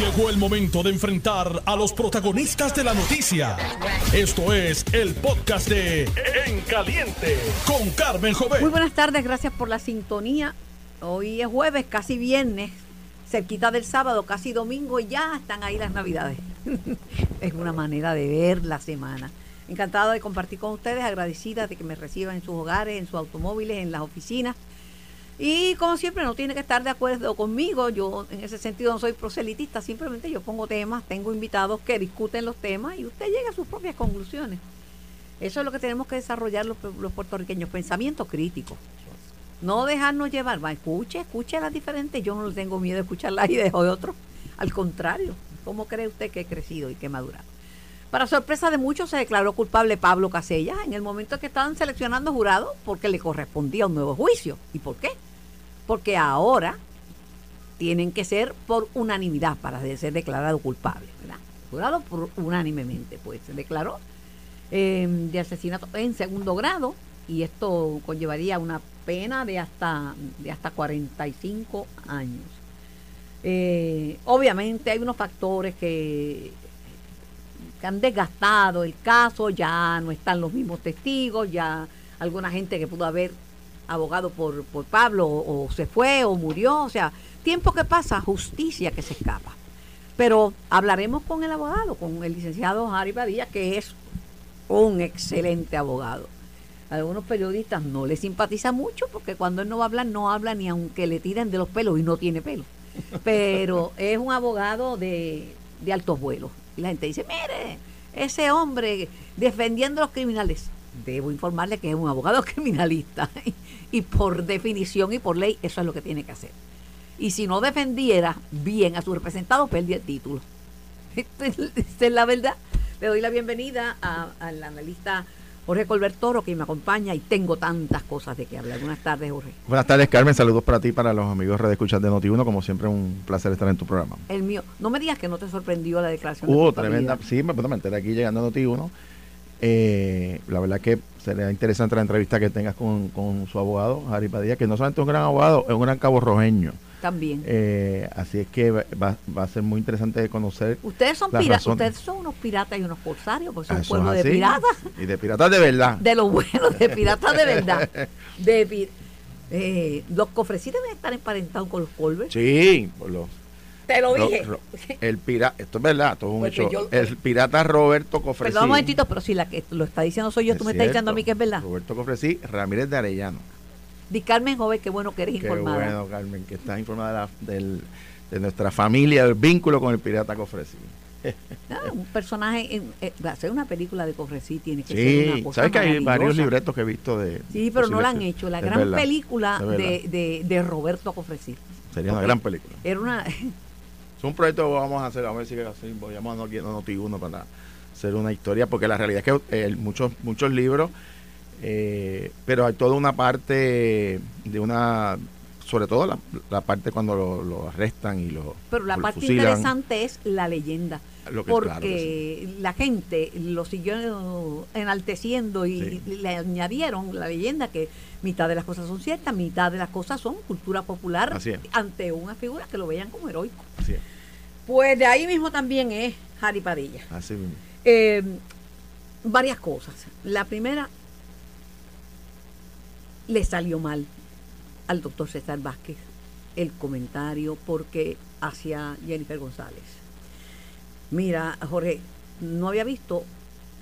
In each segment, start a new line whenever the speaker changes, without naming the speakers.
Llegó el momento de enfrentar a los protagonistas de la noticia. Esto es el podcast de En Caliente con Carmen Jovet.
Muy buenas tardes, gracias por la sintonía. Hoy es jueves, casi viernes, cerquita del sábado, casi domingo y ya están ahí las navidades. es una manera de ver la semana. Encantada de compartir con ustedes, agradecida de que me reciban en sus hogares, en sus automóviles, en las oficinas. Y como siempre, no tiene que estar de acuerdo conmigo. Yo en ese sentido no soy proselitista, simplemente yo pongo temas, tengo invitados que discuten los temas y usted llega a sus propias conclusiones. Eso es lo que tenemos que desarrollar los, los puertorriqueños, pensamiento crítico. No dejarnos llevar, va, escuche, escuche las diferentes. Yo no tengo miedo de escuchar las ideas de otros. Al contrario, ¿cómo cree usted que he crecido y que he madurado? Para sorpresa de muchos, se declaró culpable Pablo Casellas en el momento que estaban seleccionando jurados porque le correspondía un nuevo juicio. ¿Y por qué? Porque ahora tienen que ser por unanimidad para ser declarado culpable, ¿verdad? Jurado por unánimemente, pues se declaró eh, de asesinato en segundo grado y esto conllevaría una pena de hasta, de hasta 45 años. Eh, obviamente hay unos factores que, que han desgastado el caso, ya no están los mismos testigos, ya alguna gente que pudo haber abogado por, por Pablo o, se fue o murió, o sea, tiempo que pasa, justicia que se escapa. Pero hablaremos con el abogado, con el licenciado Harry Padilla, que es un excelente abogado. A algunos periodistas no le simpatiza mucho porque cuando él no va a hablar, no habla ni aunque le tiren de los pelos y no tiene pelo. Pero es un abogado de, de altos vuelos. Y la gente dice, mire, ese hombre defendiendo a los criminales. Debo informarle que es un abogado criminalista y por definición y por ley eso es lo que tiene que hacer. Y si no defendiera bien a su representado, perdía el título. Esta es la verdad. Le doy la bienvenida al analista Jorge Colbertoro que me acompaña y tengo tantas cosas de que hablar. Buenas tardes, Jorge.
Buenas tardes, Carmen. Saludos para ti y para los amigos de escuchar de Noti1. Como siempre, un placer estar en tu programa.
El mío. No me digas que no te sorprendió la declaración.
Uh, tremenda. Sí, me, me enteré aquí llegando a Noti1 eh, la verdad que sería interesante la entrevista que tengas con, su abogado, Harry Padilla, que no solamente es un gran abogado, es un gran cabo rojeño.
También.
Eh, así es que va, a ser muy interesante conocer.
Ustedes son piratas, ustedes son unos piratas y unos corsarios, porque son un pueblo de piratas.
Y de piratas de verdad.
De lo bueno, de piratas de verdad. De, eh, los cofrecitos deben estar emparentados con los polvos.
Sí, por los
te lo dije.
el pirata, esto es verdad, esto es un pues el pirata Roberto Cofresí.
Perdón un momentito, pero si la que lo está diciendo soy yo, tú me estás diciendo a mí que es verdad.
Roberto Cofresí, Ramírez de Arellano.
Di Carmen Joven, qué bueno que eres informada.
Qué bueno, Carmen, que estás informada de, de nuestra familia, del vínculo con el pirata Cofresí.
Ah, un personaje, eh, hacer una película de Cofresí tiene que ser una cosa
sabes que hay varios libretos que he visto de
sí pero no la han hecho la gran película de, de, de, Roberto Cofresí
sería una gran película
era una
es un proyecto que vamos a hacer, a ver si así, voy a Noti uno para hacer una historia, porque la realidad es que eh, muchos, muchos libros, eh, pero hay toda una parte de una sobre todo la, parte cuando lo, arrestan y lo
pero la parte interesante es la leyenda porque la gente lo siguió enalteciendo y le añadieron la leyenda que mitad de las cosas son ciertas mitad de las cosas son cultura popular ante una figura que lo vean como heroico. Pues de ahí mismo también es Harry Padilla.
Así mismo.
Eh, varias cosas. La primera le salió mal al doctor César Vázquez el comentario porque hacia Jennifer González. Mira, Jorge, no había visto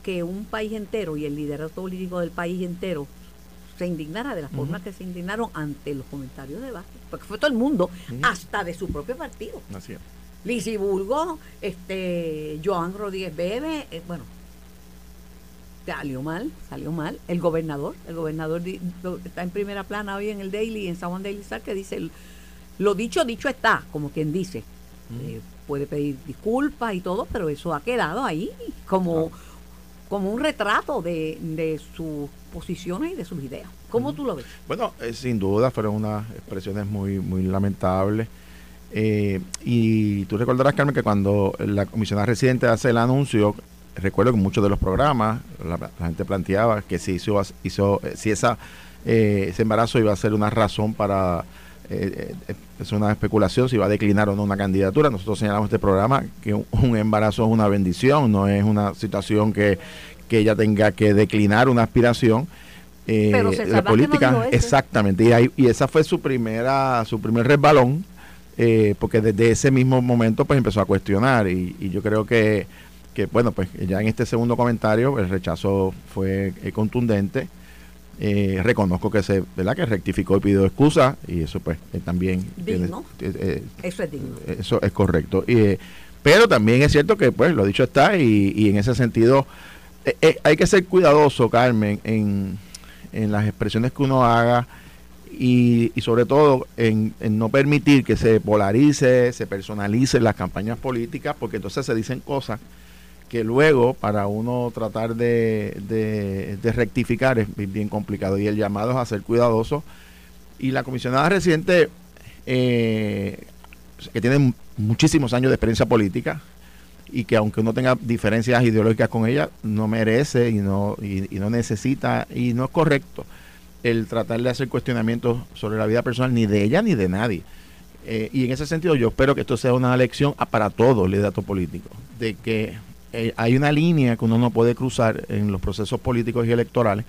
que un país entero y el liderazgo político del país entero se indignara de la forma que se indignaron ante los comentarios de Vázquez, porque fue todo el mundo, hasta de su propio partido.
Así
es. Burgo, este, Joan Rodríguez Bebe, eh, bueno, salió mal, salió mal. El gobernador, el gobernador está en primera plana hoy en el Daily, en San Juan Daily Star, que dice, lo dicho, dicho está, como quien dice. Eh, puede pedir disculpas y todo, pero eso ha quedado ahí como, como un retrato de, sus posiciones y de sus ideas. ¿Cómo tú lo ves?
Bueno, eh, sin duda fueron unas expresiones muy, muy lamentables. Eh, y tú recordarás, Carmen, que cuando la comisionada residente hace el anuncio recuerdo que muchos de los programas la, gente planteaba que si hizo, hizo eh, si esa eh, ese embarazo iba a ser una razón para eh, eh, es una especulación si va a declinar o no una candidatura. Nosotros señalamos este programa que un, embarazo es una bendición, no es una situación que, ella tenga que declinar una aspiración.
Eh, Pero la política,
exactamente, y, ahí, y esa fue su primera, su primer resbalón, porque desde ese mismo momento pues empezó a cuestionar y, y yo creo que, que, bueno, pues ya en este segundo comentario el rechazo fue contundente eh, reconozco que se, ¿verdad? Que rectificó y pidió excusa y eso pues eh, también
digno. Eh, eso es digno.
Eso es correcto. pero también es cierto que pues lo dicho está y, en ese sentido hay que ser cuidadoso, Carmen, en, en las expresiones que uno haga y, y sobre todo en, en, no permitir que se polarice, se personalice las campañas políticas porque entonces se dicen cosas que luego para uno tratar de, rectificar es bien complicado. Y el llamado es a ser cuidadoso. Y la comisionada reciente eh, que tiene muchísimos años de experiencia política y que aunque uno tenga diferencias ideológicas con ella no merece y no y, no necesita y no es correcto el tratar de hacer cuestionamientos sobre la vida personal ni de ella ni de nadie. Eh, y en ese sentido yo espero que esto sea una lección para todos el liderato político de que eh, hay una línea que uno no puede cruzar en los procesos políticos y electorales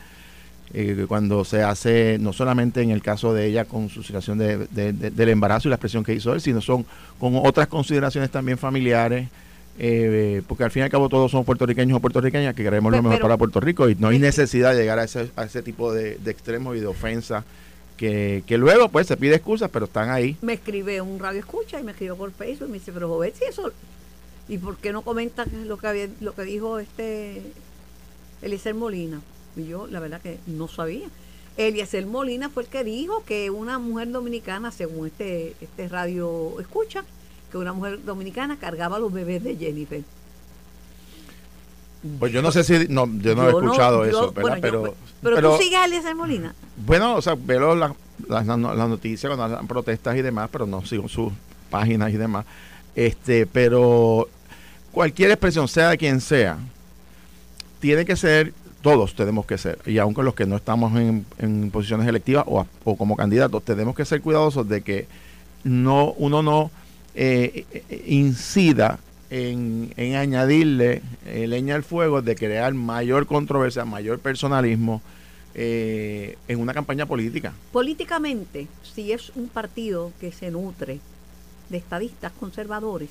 eh, cuando se hace, no solamente en el caso de ella con su situación de, del embarazo y la expresión que hizo él, sino son con otras consideraciones también familiares, eh, porque al fin y al cabo todos somos puertorriqueños o puertorriqueñas que queremos lo mejor para Puerto Rico y no hay necesidad de llegar a ese, a ese tipo de, extremos y de ofensa que, que, luego pues se pide excusas, pero están ahí.
Me escribe un radio escucha y me escribió por Facebook y me dice, pero joven, si eso ¿Y por qué no comentan lo que había, lo que dijo este Eliezer Molina? Y yo la verdad que no sabía. Eliezer Molina fue el que dijo que una mujer dominicana, según este, este radio escucha, que una mujer dominicana cargaba los bebés de Jennifer.
Pues yo no sé si, no, yo no he escuchado eso, pero,
pero, pero, tú sigues a Eliezer Molina.
Bueno, o sea, veo las, las, noticias cuando hacen protestas y demás, pero no sigo sus páginas y demás. Este, pero cualquier expresión, sea de quien sea, tiene que ser, todos tenemos que ser, y aunque los que no estamos en, posiciones electivas o, como candidatos, tenemos que ser cuidadosos de que no uno no eh, eh, incida en, añadirle eh, leña al fuego de crear mayor controversia, mayor personalismo en una campaña política.
Políticamente, si es un partido que se nutre de estadistas conservadores,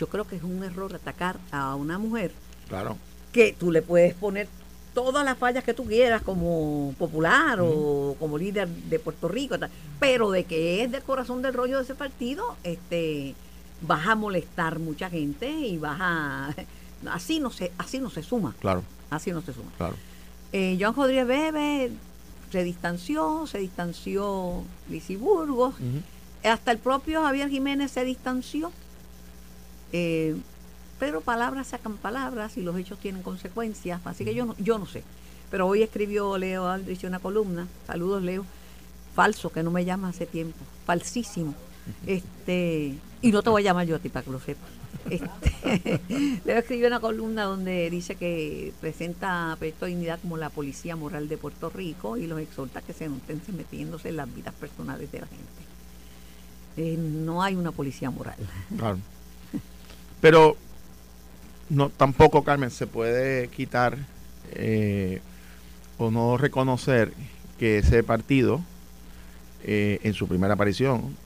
yo creo que es un error atacar a una mujer.
Claro.
Que tú le puedes poner todas las fallas que tú quieras como popular o como líder de Puerto Rico, pero de que es del corazón del rollo de ese partido, este vas a molestar mucha gente y vas a así no se así no se suma.
Claro.
Así no se suma.
Claro.
Eh, Joan Rodríguez Bebe se distanció, se distanció Lisi Burgos, hasta el propio Javier Jiménez se distanció eh, pero palabras sacan palabras y los hechos tienen consecuencias, así que yo no, yo no sé. Pero hoy escribió Leo Aldrich una columna, saludos Leo, falso, que no me llama hace tiempo, falsísimo. Este, y no te voy a llamar yo a ti para que lo sepas. Este, Leo escribió una columna donde dice que presenta a Proyecto Dignidad como la policía moral de Puerto Rico y los exhorta que se no estén metiéndose en las vidas personales de la gente. Eh, no hay una policía moral.
Claro. Pero no tampoco, Carmen, se puede quitar eh, o no reconocer que ese partido eh, en su primera aparición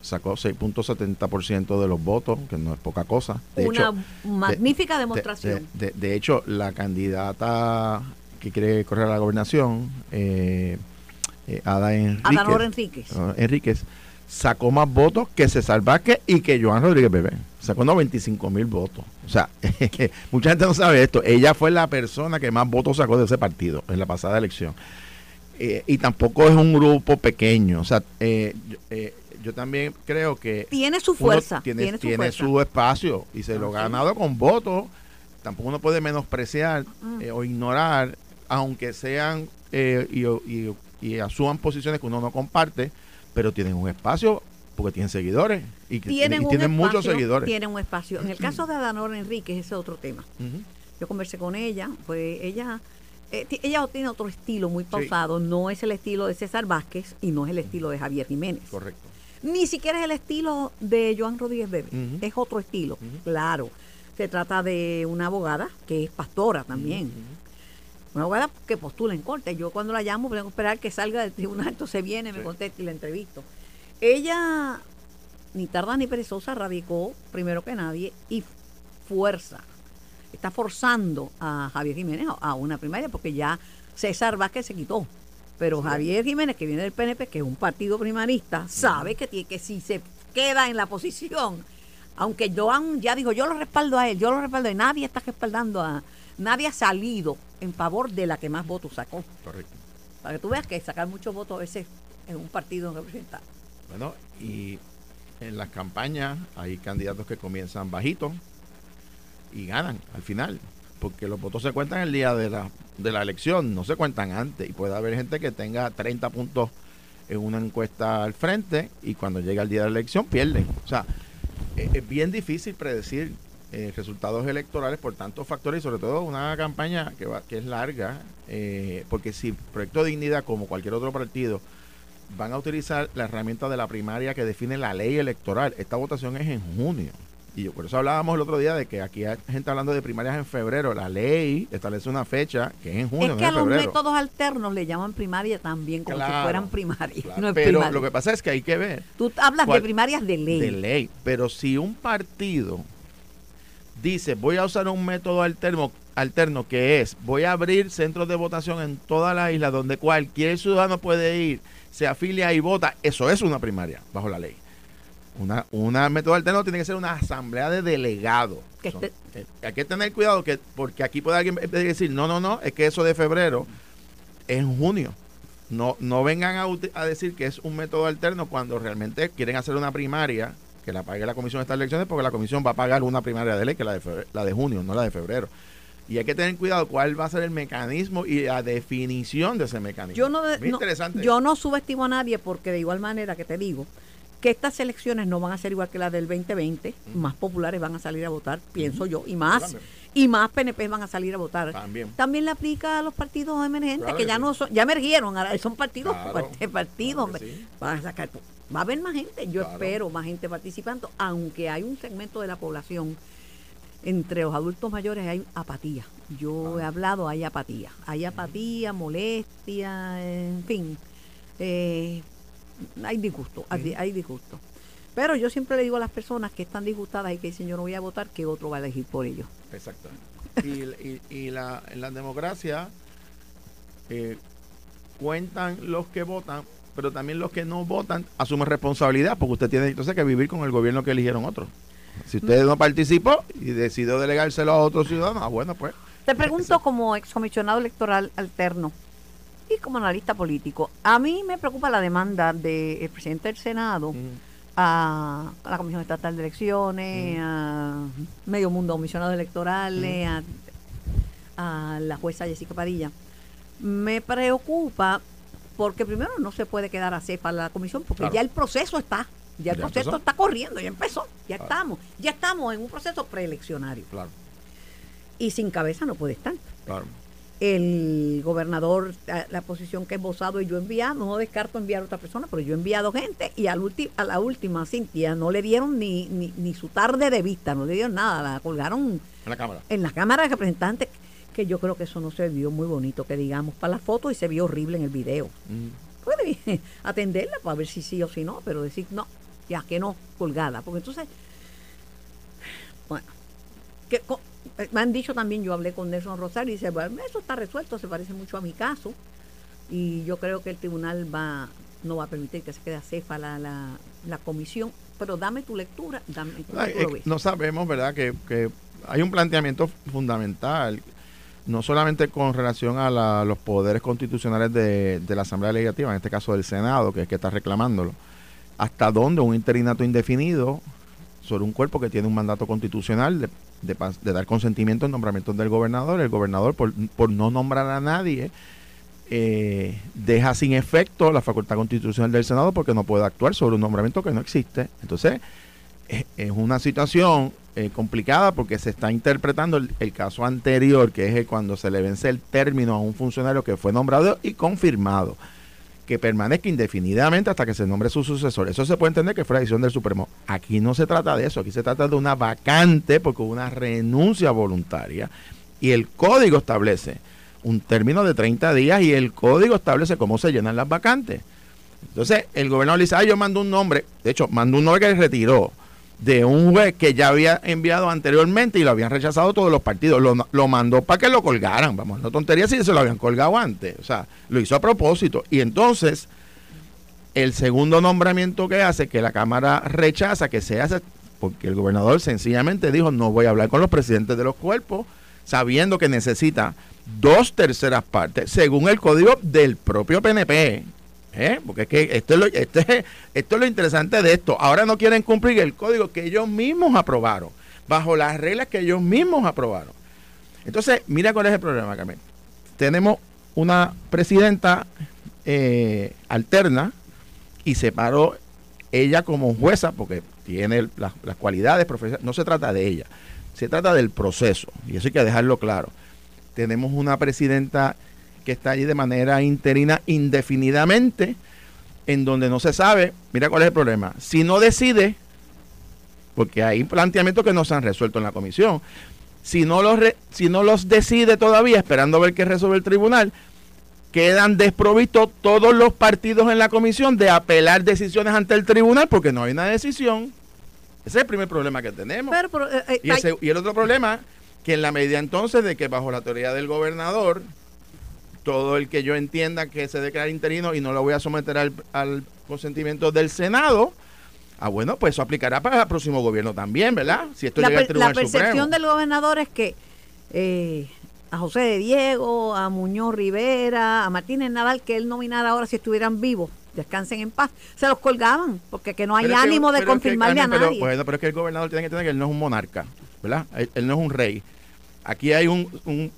sacó 6.70% de los votos, que no es poca cosa.
Una magnífica demostración.
De, hecho, la candidata que quiere correr a la gobernación, eh, eh Ada Enríquez, Enríquez sacó más votos que César Vázquez y que Joan Rodríguez Bebé. Sacó 95 mil votos. O sea, mucha gente no sabe esto. Ella fue la persona que más votos sacó de ese partido en la pasada elección. Eh, y tampoco es un grupo pequeño. O sea, eh, eh, yo también creo que...
Tiene su fuerza.
Tiene, su, espacio y se lo ha ganado con votos. Tampoco uno puede menospreciar mm. o ignorar, aunque sean y, y, y asuman posiciones que uno no comparte pero tienen un espacio porque tienen seguidores y, tienen, muchos seguidores.
Tienen un espacio. En el caso de Adanor Enrique ese es otro tema. Yo conversé con ella, pues ella eh, ella tiene otro estilo muy pausado, no es el estilo de César Vázquez y no es el estilo de Javier Jiménez.
Correcto.
Ni siquiera es el estilo de Joan Rodríguez Bebe, es otro estilo, claro. Se trata de una abogada que es pastora también. Una abogada que postula en corte. Yo cuando la llamo tengo que esperar que salga del tribunal, entonces viene, me contesta y la entrevisto. Ella, ni tarda ni perezosa, radicó primero que nadie y fuerza. Está forzando a Javier Jiménez a- una primaria porque ya César Vázquez se quitó. Pero Javier Jiménez, que viene del PNP, que es un partido primarista, sabe que, tiene, que si se queda en la posición, aunque Joan ya dijo, yo lo respaldo a él, yo lo respaldo a él, nadie está respaldando a... Nadie ha salido en favor de la que más votos sacó.
Correcto.
Para que tú veas que sacar muchos votos a veces en un partido no representa.
Bueno, y en las campañas hay candidatos que comienzan bajitos y ganan al final, porque los votos se cuentan el día de la, de la elección, no se cuentan antes, y puede haber gente que tenga 30 puntos en una encuesta al frente y cuando llega el día de la elección pierden. O sea, eh, es bien difícil predecir eh, resultados electorales por tantos factores y sobre todo una campaña que, va, que es larga, eh, porque si Proyecto Dignidad, como cualquier otro partido, van a utilizar la herramienta de la primaria que define la ley electoral. Esta votación es en junio. Y yo- por eso hablábamos el otro día de que aquí hay gente hablando de primarias en febrero. La ley establece una fecha que es en junio,
es
no
que a los
febrero.
métodos alternos le llaman primaria también, como si fueran primarias.
Claro,
no es
pero
primaria.
lo que pasa es que hay que ver
Tú hablas
cuál-
de primarias de ley.
de ley. Pero si un partido dice voy a usar un método alterno, alterno que es voy a abrir centros de votación en toda la isla donde cualquier ciudadano puede ir, se afilia y vota, eso es una primaria bajo la ley. Una, una método alterno tiene que ser una asamblea de delegados. Son- eh, hay que tener cuidado que porque aquí puede alguien decir no, no, no, es que eso de febrero es en junio. No, no vengan a, a decir que es un método alterno cuando realmente quieren hacer una primaria que la pague la comisión de estas elecciones porque la comisión va a pagar una primaria de ley que es la de, febrero- la de junio, no la de febrero. Y hay que tener cuidado cuál va a ser el mecanismo y la definición de ese mecanismo.
Yo no,
interesante.
yo no subestimo a nadie porque de igual manera que te digo que estas elecciones no van a ser igual que las del 2020, más populares van a salir a votar, pienso yo, y más
También.
y más PNP van a salir a votar.
También.
También le aplica a los partidos emergentes
Claro
que
que
ya
sí.
no son, ya emergieron, ahora son partidos,
Claro,
part- partidos,
claro sí.
van a sacar, va a haber más gente, yo espero más gente participando, aunque hay un segmento de la población entre los adultos mayores hay apatía. Yo he hablado, hay apatía. Hay apatía, molestia, en fin. Eh, hay disgusto, hay, hay disgusto. Pero yo siempre le digo a las personas que están disgustadas y que dicen yo no voy a votar, que otro va a elegir por ellos.
Exactamente. Y, y- y la, en la democracia eh, cuentan los que votan, pero también los que no votan asumen responsabilidad, porque usted tiene entonces que vivir con el gobierno que eligieron otros. Si usted no participó y decidió delegárselo a otros ciudadanos, ah, bueno, pues.
Te pregunto como excomisionado electoral alterno y como analista político, a mí me preocupa la demanda del presidente del Senado a, a la Comisión Estatal de Elecciones, a Medio Mundo Comisionados Electorales, a, a la jueza Jessica Padilla. Me preocupa porque primero no se puede quedar a cepa la comisión porque
Claro.
ya el proceso está, ya el
Ya
proceso
empezó.
está corriendo, ya empezó, ya
Claro.
estamos, ya estamos en un proceso preeleccionario
Claro,
y sin cabeza no puede estar
claro.
el gobernador, la posición que he esbozado y yo he enviado, no descarto enviar a otra persona, pero yo he enviado gente y al ulti- a la última, Cintia, no le dieron ni, ni, ni su tarde de vista, no le dieron nada, la colgaron
En la Cámara.
en la Cámara de Representantes, que yo creo que eso no se vio muy bonito, que digamos, para la foto y se vio horrible en el video.
Mm.
Puede atenderla para ver si sí o si no, pero decir no, ya que no, colgada, porque entonces, bueno, que eh, me han dicho también, yo hablé con Nelson Rosario y dice, bueno, eso está resuelto, se parece mucho a mi caso, y yo creo que el tribunal va no va a permitir que se quede cefa la, la, la comisión, pero dame tu lectura, dame
Ay,
tú lo
eh,
ves.
no sabemos, ¿verdad? Que, que hay un planteamiento fundamental, no solamente con relación a la- los poderes constitucionales de, de la Asamblea Legislativa, en este caso del Senado, que es que está reclamándolo, hasta dónde un interinato indefinido sobre un cuerpo que tiene un mandato constitucional de, dar consentimiento al nombramiento del gobernador, el gobernador por, no nombrar a nadie, eh, deja sin efecto la facultad constitucional del Senado porque no puede actuar sobre un nombramiento que no existe. Entonces, es, es una situación eh, complicada porque se está interpretando el, caso anterior, que es cuando se le vence el término a un funcionario que fue nombrado y confirmado, que permanezca indefinidamente hasta que se nombre su sucesor. Eso se puede entender que fue la decisión del Supremo. Aquí no se trata de eso, aquí se trata de una vacante porque hubo una renuncia voluntaria y el código establece un término de 30 días y el código establece cómo se llenan las vacantes. Entonces, el gobernador dice, ah, yo mando un nombre, de hecho, mandó un nombre que retiró de un juez que ya había enviado anteriormente y lo habían rechazado todos los partidos. Lo, mandó para que lo colgaran. Vamos, no tontería si se lo habían colgado antes. O sea, lo hizo a propósito. Y entonces, el segundo nombramiento que hace, que la Cámara rechaza que se hace, porque el gobernador sencillamente dijo, no voy a hablar con los presidentes de los cuerpos, sabiendo que necesita dos terceras partes, según el código del propio PNP. ¿Eh? Porque es que esto es, lo, este, esto es lo interesante de esto. Ahora no quieren cumplir el código que ellos mismos aprobaron, bajo las reglas que ellos mismos aprobaron. Entonces, mira cuál es el problema, Carmen. Tenemos una presidenta eh, alterna y se paró ella como jueza, porque tiene las cualidades profesionales. No se trata de ella, se trata del proceso, y eso hay que dejarlo claro. Tenemos una presidenta que está allí de manera interina indefinidamente, en donde no se sabe, mira cuál es el problema, si no decide, porque hay planteamientos que no se han resuelto en la comisión, si no los, si no los decide todavía, esperando a ver qué resuelve el tribunal, quedan desprovistos todos los partidos en la comisión de apelar decisiones ante el tribunal porque no hay una decisión. Ese es el primer problema que tenemos. Eh, eh, y, y el otro problema, que en la medida entonces de que bajo la teoría del gobernador, todo el que yo entienda que se declara interino y no lo voy a someter al, consentimiento del Senado, ah, bueno, pues eso aplicará para el próximo gobierno también, ¿verdad?
Si esto la, llega al Tribunal La percepción del gobernador es que eh, a José de Diego, a Muñoz Rivera, a Martínez Nadal, que él nominara ahora si estuvieran vivos, descansen en paz, se los colgaban, porque que no hay ánimo de confirmarle a nadie.
bueno, pero es que el gobernador tiene que entender que él no es un monarca, ¿verdad? él no es un rey Aquí hay un,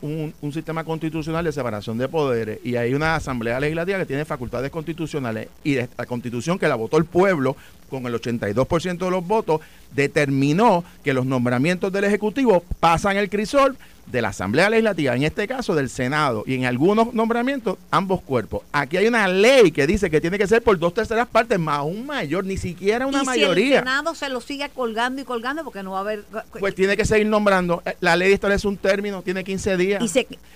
un, sistema constitucional de separación de poderes y hay una asamblea legislativa que tiene facultades constitucionales y la constitución que la votó el pueblo con el 82% de los votos determinó que los nombramientos del Ejecutivo pasan el crisol de la Asamblea Legislativa, en este caso del Senado, y en algunos nombramientos ambos cuerpos. Aquí hay una ley que dice que tiene que ser por dos terceras partes más un mayor, ni siquiera una mayoría. Si el
Senado se lo sigue colgando y colgando porque no va a haber...
Pues tiene que seguir nombrando. Eh, la ley establece un término, tiene 15 días.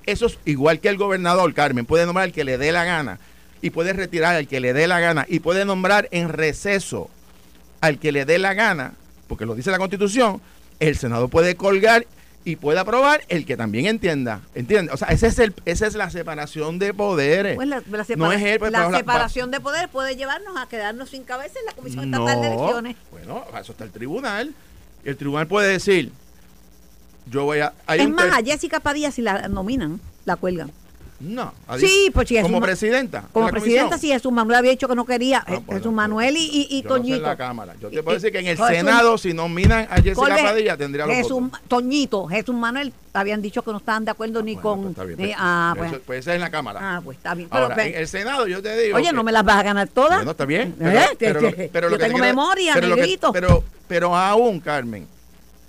Eso es igual que el gobernador, Carmen, puede nombrar al que le dé la gana y puede retirar al que le dé la gana y puede nombrar en receso al que le dé la gana, porque lo dice la Constitución, el Senado puede colgar y puede aprobar el que también entienda. ¿Entiende? O sea, ese es el, esa es la separación de poderes.
Pues la, no es pues, la separación de poderes puede llevarnos a quedarnos sin cabeza en la Comisión Estatal de Elecciones.
Bueno, eso está el tribunal. El tribunal puede decir, yo voy a...
es más, a Jessica Padilla si la nominan, la cuelgan.
No.
Sí, pues
Como presidenta.
Como presidenta, sí, Jesús Manuel había dicho que no quería. Ah, Jesús Manuel y, y, Toñito. en
la Cámara. Yo te puedo decir que en el Senado, si nominan a Jessica Padilla, tendría los
Jesús, Toñito, Jesús Manuel habían dicho que no estaban de acuerdo ni ah, con.
Pues, pues, ah, pues. pues esa es en la Cámara.
Ah, pues está bien.
Ahora, en el Senado, yo te digo.
Oye, no me las vas a ganar todas.
No, está bien. ¿Eh? Pero, pero,
yo tengo memoria,
negrito. pero, pero aún, Carmen,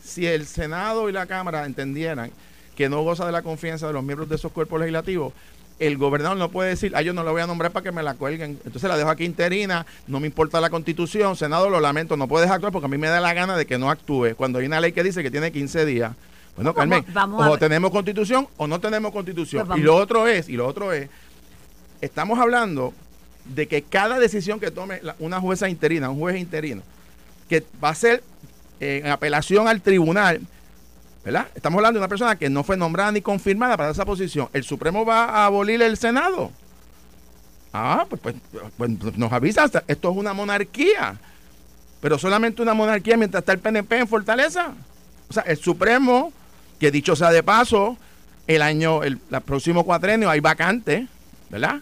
si el Senado y la Cámara entendieran que no goza de la confianza de los miembros de esos cuerpos legislativos, el gobernador no puede decir, ah, yo no lo voy a nombrar para que me la cuelguen. Entonces la dejo aquí interina, no me importa la constitución, Senado, lo lamento, no puedes actuar porque a mí me da la gana de que no actúe. Cuando hay una ley que dice que tiene 15 días. Bueno, Carmen, o tenemos constitución o no tenemos constitución. Pues y lo otro es, y lo otro es, estamos hablando de que cada decisión que tome una jueza interina, un juez interino, que va a ser eh, en apelación al tribunal, ¿verdad? Estamos hablando de una persona que no fue nombrada ni confirmada para esa posición. ¿El Supremo va a abolir el Senado? Ah, pues, pues, pues nos avisa, esto es una monarquía. Pero solamente una monarquía mientras está el PNP en Fortaleza. O sea, el Supremo, que dicho sea de paso, el año, el, el próximo cuatrenio hay vacante, ¿verdad?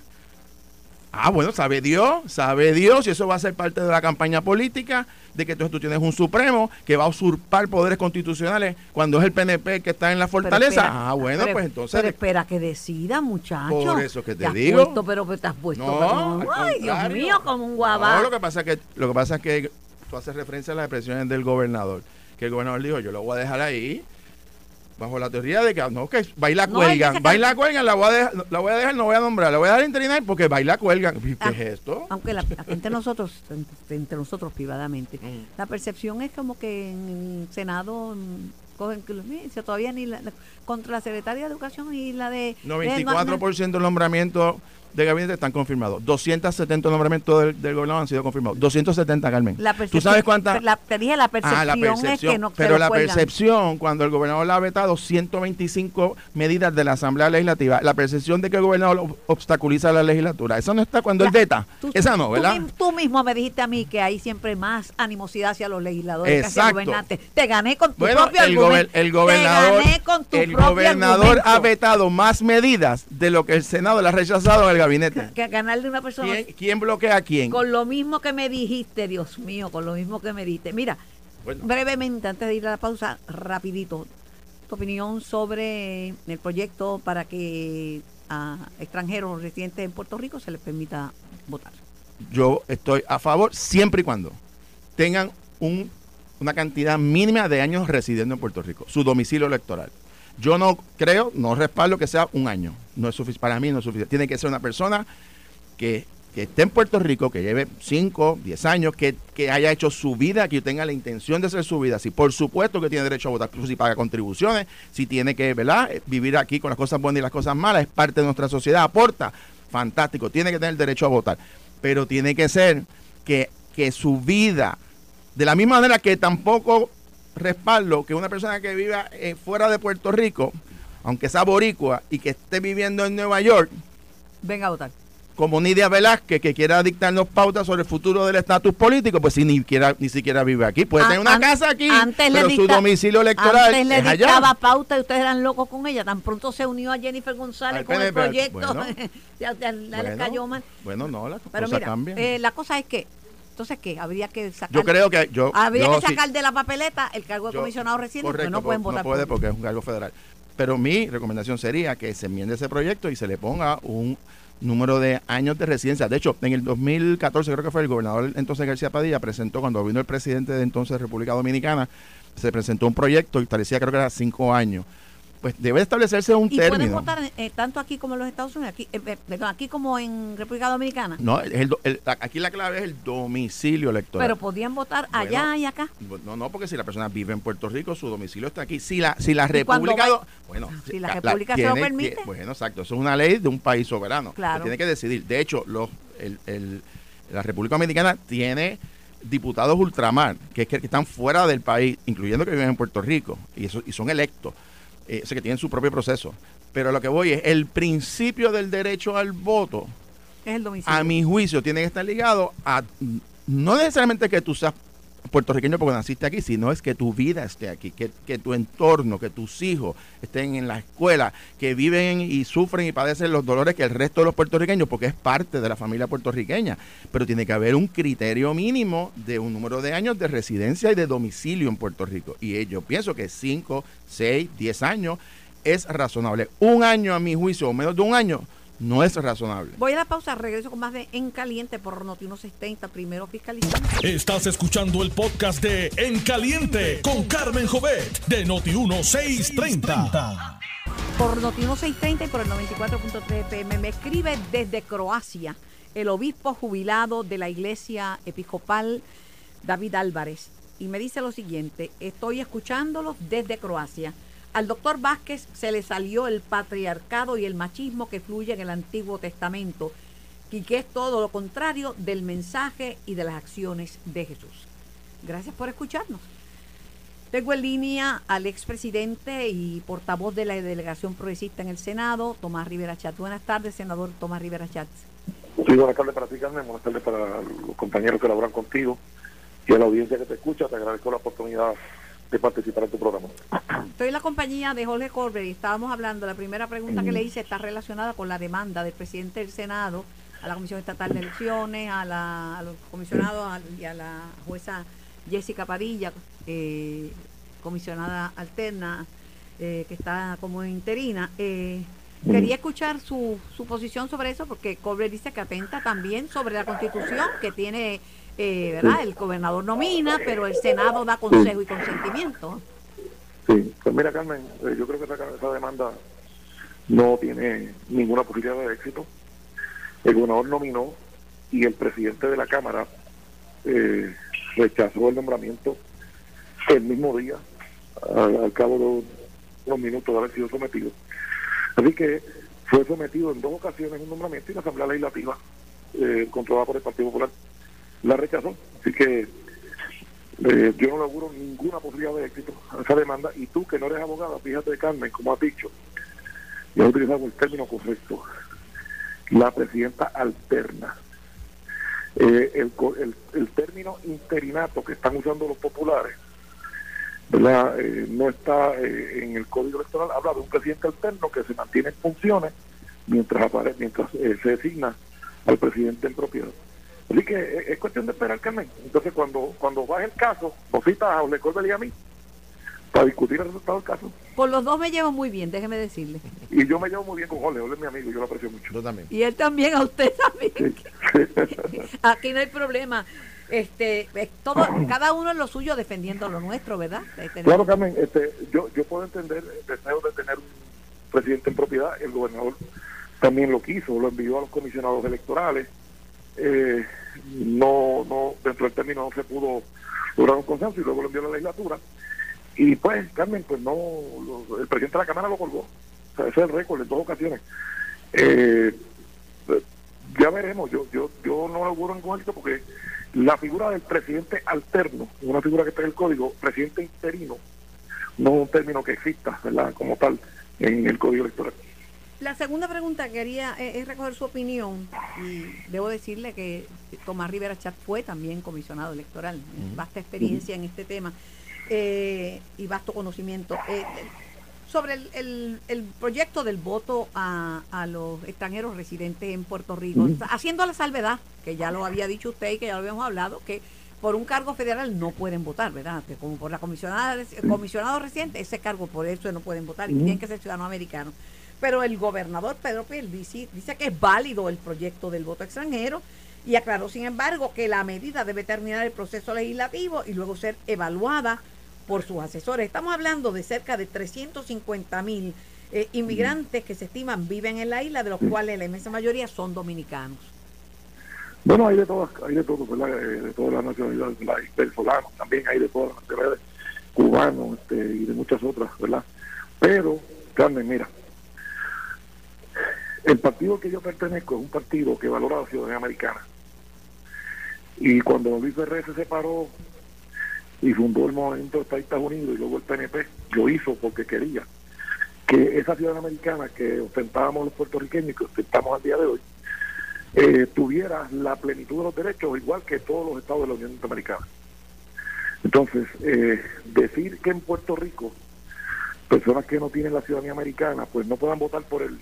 Ah, bueno, sabe Dios, sabe Dios, y eso va a ser parte de la campaña política, de que entonces tú tienes un Supremo que va a usurpar poderes constitucionales cuando es el PNP que está en la fortaleza. ah, bueno, pues entonces.
Pero espera que decida, muchacho.
Por eso que te, digo.
pero te has puesto. No, ay, Dios mío, como un guabá.
No, lo que pasa es que, lo que pasa es que tú haces referencia a las expresiones del gobernador. que el gobernador dijo, yo lo voy a dejar ahí, bajo la teoría de que no, que baila
No,
cuelgan,
que-
baila cuelgan, la voy, a dejar, la voy a dejar, no voy a nombrar, la voy a dejar interina porque baila cuelgan. ¿Qué
Ah,
es esto?
Aunque la, entre nosotros, entre, nosotros privadamente,
Mm.
la percepción es como que en el Senado mm, cogen que todavía ni la, contra la secretaria de Educación y la de... de-
94% de los nombramientos de gabinete están confirmados. 270 nombramientos del, del gobernador han sido confirmados. 270, Carmen.
La
¿Tú sabes cuántas?
La, te dije, la percepción,
Ah, la percepción.
es que no se
pero la
cuelgan.
percepción, cuando el gobernador la ha vetado 125 medidas de la Asamblea Legislativa, la percepción de que el gobernador ob- obstaculiza la legislatura, esa no está cuando él veta.
tú-
esa no, ¿verdad?
Tú, mismo me dijiste a mí que hay siempre más animosidad hacia los legisladores que hacia
Exacto.
los gobernantes. Te gané con tu
Bueno,
propio
el, gober- el gobernador,
Te gané con tu
el
propio
gobernador
argumento.
ha vetado más medidas de lo que el Senado le ha rechazado en el gabinete.
Que ganarle a una persona
¿Quién, quién bloquea a quién?
con lo mismo que me dijiste, Dios mío, con lo mismo que me dijiste. Mira,
Bueno.
brevemente, antes de ir a la pausa, rapidito, tu opinión sobre el proyecto para que a extranjeros residentes en Puerto Rico se les permita votar.
yo estoy a favor siempre y cuando tengan un- una cantidad mínima de años residiendo en Puerto Rico, su domicilio electoral. Yo no creo, no respaldo que sea un año. No es sufic- para mí no es suficiente. Tiene que ser una persona que, que esté en Puerto Rico, que lleve 5, 10 años, que, que haya hecho su vida, que tenga la intención de hacer su vida. Sí, por supuesto que tiene derecho a votar, si paga contribuciones, si tiene que ¿verdad? Eh, vivir aquí con las cosas buenas y las cosas malas, es parte de nuestra sociedad, aporta, fantástico, tiene que tener derecho a votar. Pero tiene que ser que, que su vida, de la misma manera que tampoco respaldo que una persona que viva eh, fuera de Puerto Rico, aunque sea boricua y que esté viviendo en Nueva York,
Venga a votar.
como Nidia Velázquez, que quiera dictarnos pautas sobre el futuro del estatus político, pues si ni, siquiera, ni siquiera vive aquí. Puede
An-
tener una
an-
casa aquí,
antes
pero su domicilio electoral
Antes le
es
dictaba pauta y ustedes eran locos con ella. Tan pronto se unió a Jennifer González con el proyecto.
bueno.
ya, ya- ya le
Bueno,
cayó mal.
Bueno, no,
Pero
cosas
mira,
cambian.
eh, la cosa es que, entonces, ¿qué? Habría que sacar,
yo creo que yo,
habría
yo
que
sí-
sacar de la papeleta el cargo de
yo-
comisionado reciente porque
correcto,
no pueden votar.
No puede
por-
porque es un cargo federal. Pero mi recomendación sería que se enmiende ese proyecto y se le ponga un número de años de residencia. De hecho, en el 2014 creo que fue el gobernador entonces García Padilla presentó, cuando vino el presidente de entonces República Dominicana, se presentó un proyecto y establecía creo que era cinco años. Pues debe establecerse un
y pueden votar eh, tanto aquí como en los Estados Unidos, aquí, eh, eh, perdón, aquí como en República Dominicana.
No, el el- aquí la clave es el domicilio electoral.
Pero podían votar allá y acá.
No, no, porque si la persona vive en Puerto Rico, su domicilio está aquí. Si la, si la República.
va-
bueno,
Si la
ca-
República se lo permite.
bueno, exacto. Eso es una ley de un país soberano. que
Claro.
tiene que decidir. De hecho, los, el, el- la República Dominicana tiene diputados ultramar, que, es que, que están fuera del país, incluyendo que viven en Puerto Rico, y, eso, y son electos. Eh, o sea, que tienen su propio proceso. Pero lo que voy es, el principio del derecho al voto
Es el domicilio.
a mi juicio, tiene que estar ligado a no necesariamente que tú seas puertorriqueño porque naciste aquí, sino es que tu vida esté aquí, que, que tu entorno, que tus hijos estén en la escuela, que viven y sufren y padecen los dolores que el resto de los puertorriqueños, porque es parte de la familia puertorriqueña. Pero tiene que haber un criterio mínimo de un número de años de residencia y de domicilio en Puerto Rico. Y eh, yo pienso que 5, 6, 10 años es razonable. Un año, a mi juicio, o menos de un año, no es razonable.
Voy a la pausa, regreso con más de En Caliente por Noti 160, primero fiscalizando.
Estás escuchando el podcast de En Caliente con Carmen Jovet de Noti1630.
Por Noti 160 y por el 94.3 FM. Me escribe desde Croacia el obispo jubilado de la iglesia episcopal David Álvarez. Y me dice lo siguiente, estoy escuchándolos desde Croacia. Al doctor Vázquez se le salió el patriarcado y el machismo que fluye en el Antiguo Testamento y que es todo lo contrario del mensaje y de las acciones de Jesús. Gracias por escucharnos. Tengo en línea al expresidente y portavoz de la delegación progresista en el Senado, Tomás Rivera Chatz. Buenas tardes, senador Tomás Rivera Chatz.
Sí, buenas tardes para ti, Carmen. Buenas tardes para los compañeros que laboran contigo y a la audiencia que te escucha. Te agradezco la oportunidad de participar en tu programa.
Estoy en la compañía de Jorge Colbert y estábamos hablando, la primera pregunta que le hice está relacionada con la demanda del presidente del Senado a la Comisión Estatal de Elecciones, a, la, a los comisionados y a la jueza Jessica Padilla, eh, comisionada alterna, eh, que está como interina. Eh, quería escuchar su, su posición sobre eso, porque Colbert dice que atenta también sobre la constitución, que tiene eh, ¿verdad? El gobernador nomina, pero el Senado da consejo y consentimiento.
Sí, pues mira Carmen, eh, yo creo que esa, esa demanda no tiene ninguna posibilidad de éxito. El gobernador nominó y el presidente de la Cámara eh, rechazó el nombramiento el mismo día, al, al cabo de unos minutos de haber sido sometido. Así que fue sometido en dos ocasiones un nombramiento y la Asamblea Legislativa, eh, controlada por el Partido Popular, la rechazó. Así que eh, yo no le auguro ninguna posibilidad de éxito a esa demanda. Y tú, que no eres abogada, fíjate, Carmen, como has dicho, y has utilizado el término correcto, la presidenta alterna. Eh, el, término interinato que están usando los populares. Eh, no está en el código electoral, habla de un presidente alterno que se mantiene en funciones mientras apare mientras se designa al presidente en propiedad. Así que eh, es cuestión de esperar, Carmen. Entonces, cuando cuando baje el caso, nos cita a Ole Corbel y a mí para discutir el resultado del caso.
Con los dos me llevo muy bien, déjeme decirle.
Y yo me llevo muy bien con Ole, Ole es mi amigo, yo lo aprecio mucho.
Yo también.
Y él también, a usted también.
Sí.
Aquí no hay problema. Este, es todo, cada uno en lo suyo defendiendo lo nuestro, ¿verdad? Eh, tenemos-
Claro, Carmen, este, yo, yo puedo entender el deseo de tener un presidente en propiedad. El gobernador también lo quiso, lo envió a los comisionados electorales. Eh, no, no, dentro del término no se pudo lograr un consenso y luego lo envió a la legislatura. Y pues, Carmen, pues no, el presidente de la Cámara lo colgó. O sea, ese es el récord en dos ocasiones. Eh, ya veremos, yo, yo, yo no lo auguro ningún éxito porque la figura del presidente alterno, una figura que está en el código, presidente interino, no es un término que exista, ¿verdad? Como tal, en el código electoral.
La segunda pregunta que quería es recoger su opinión y debo decirle que Tomás Rivera Chat fue también comisionado electoral, vasta experiencia en este tema eh, y vasto conocimiento. Eh, sobre el, el- el proyecto del voto a, a los extranjeros residentes en Puerto Rico, haciendo la salvedad, que ya lo había dicho usted y que ya lo habíamos hablado, que por un cargo federal no pueden votar, ¿verdad? Que como por la comisionada, el comisionado residente, ese cargo por eso no pueden votar y tienen que ser ciudadanos americanos. Pero el gobernador Pedro Pierluisi dice que es válido el proyecto del voto extranjero y aclaró, sin embargo, que la medida debe terminar el proceso legislativo y luego ser evaluada por sus asesores. Estamos hablando de cerca de 350 mil eh, inmigrantes que se estiman viven en la isla, de los cuales la inmensa mayoría son dominicanos.
Bueno, hay de todas, hay de todo, ¿verdad? Eh, De todas las nacionalidades. Hay venezolanos, también hay de todas las nacionalidades, cubanos este, y de muchas otras, ¿verdad? Pero, Carmen, mira, el partido que yo pertenezco es un partido que valora la ciudadanía americana. Y cuando Luis Ferrer se separó y fundó el movimiento de Estados Unidos y luego el PNP, lo hizo porque quería que esa ciudadanía americana que ostentábamos los puertorriqueños y que ostentamos al día de hoy, eh, tuviera la plenitud de los derechos igual que todos los estados de la Unión Norteamericana. Entonces, eh, decir que en Puerto Rico personas que no tienen la ciudadanía americana pues no puedan votar por el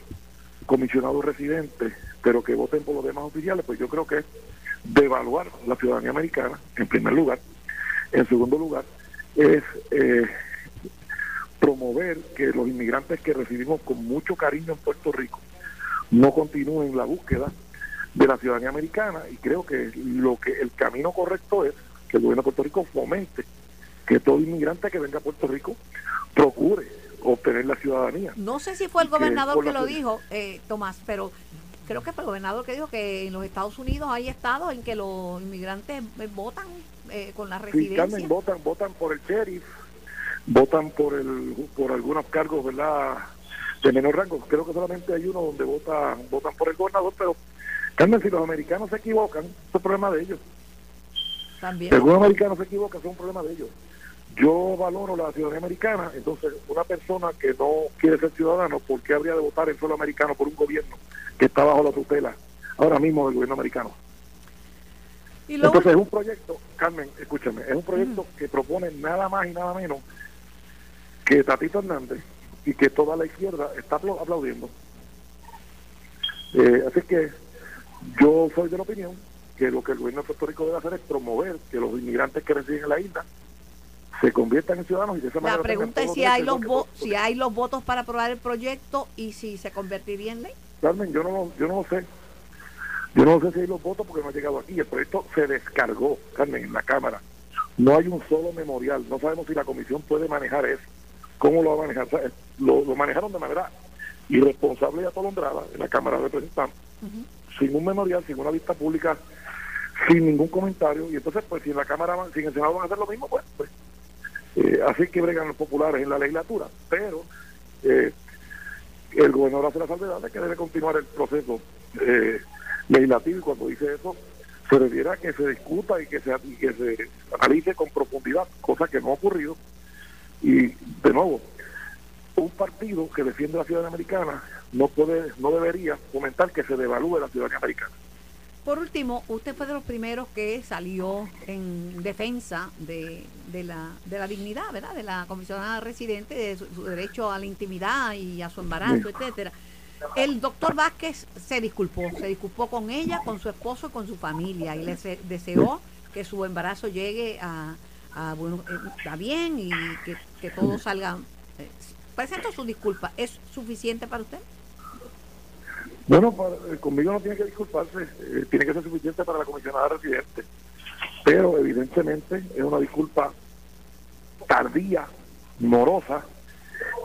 comisionado residente, pero que voten por los demás oficiales, pues yo creo que es devaluar la ciudadanía americana, en primer lugar. En segundo lugar, es eh, promover que los inmigrantes que recibimos con mucho cariño en Puerto Rico no continúen la búsqueda de la ciudadanía americana y creo que lo que el camino correcto es que el gobierno de Puerto Rico fomente que todo inmigrante que venga a Puerto Rico procure obtener la ciudadanía.
No sé si fue el gobernador que lo dijo, eh, Tomás, pero creo que fue el gobernador que dijo que en los Estados Unidos hay estados en que los inmigrantes eh, votan eh, con la
Sí,
residencia.
Carmen, votan, votan por el sheriff, votan por el por algunos cargos, ¿verdad? De menor rango. Creo que solamente hay uno donde votan, votan por el gobernador, pero Carmen, si los americanos se equivocan, es un problema de ellos.
También.
Si algún americano se equivoca, es un problema de ellos. Yo valoro la ciudadanía americana, entonces una persona que no quiere ser ciudadano, ¿por qué habría de votar en suelo americano por un gobierno que está bajo la tutela ahora mismo del gobierno americano?
Y lo
Entonces es un proyecto, Carmen, escúchame, es un proyecto que propone nada más y nada menos que Tatito Hernández y que toda la izquierda está apla- aplaudiendo. Eh, así que yo soy de la opinión que lo que el gobierno de Puerto Rico debe hacer es promover que los inmigrantes que residen en la isla se conviertan en ciudadanos y de esa manera
la pregunta es si hay los
igual
vo-
que
si hay los votos para aprobar el proyecto y si se convertiría en ley.
Carmen, yo no, lo- yo no lo sé. Yo no sé si hay los votos porque no ha llegado aquí. El proyecto se descargó, Carmen, en la Cámara. No hay un solo memorial. No sabemos si la comisión puede manejar eso. ¿Cómo lo va a manejar? lo, manejaron de manera irresponsable y atolondrada en la Cámara de Representantes, sin un memorial, sin una vista pública, sin ningún comentario. Y entonces, pues si en la Cámara, si en el Senado van a hacer lo mismo, pues, pues eh, así que bregan los populares en la legislatura. Pero eh, el gobernador hace la salvedad de que debe continuar el proceso eh, legislativo y cuando dice eso se refiere a que se discuta y que se, que se analice con profundidad, cosa que no ha ocurrido. Y de nuevo, un partido que defiende la ciudadanía americana no puede, no debería comentar que se devalúe la ciudadanía americana.
Por último, usted fue de los primeros que salió en defensa de, de, la, de la dignidad, ¿verdad? De la comisionada residente, de su, derecho a la intimidad y a su embarazo, etcétera. El doctor Vázquez se disculpó, se disculpó con ella, con su esposo y con su familia y le deseó que su embarazo llegue a, bueno, eh, bien y que, que todo salga. Eh, presento su disculpa. ¿Es suficiente para usted?
Bueno, eh, conmigo no tiene que disculparse, eh, tiene que ser suficiente para la comisionada residente, pero evidentemente es una disculpa tardía, morosa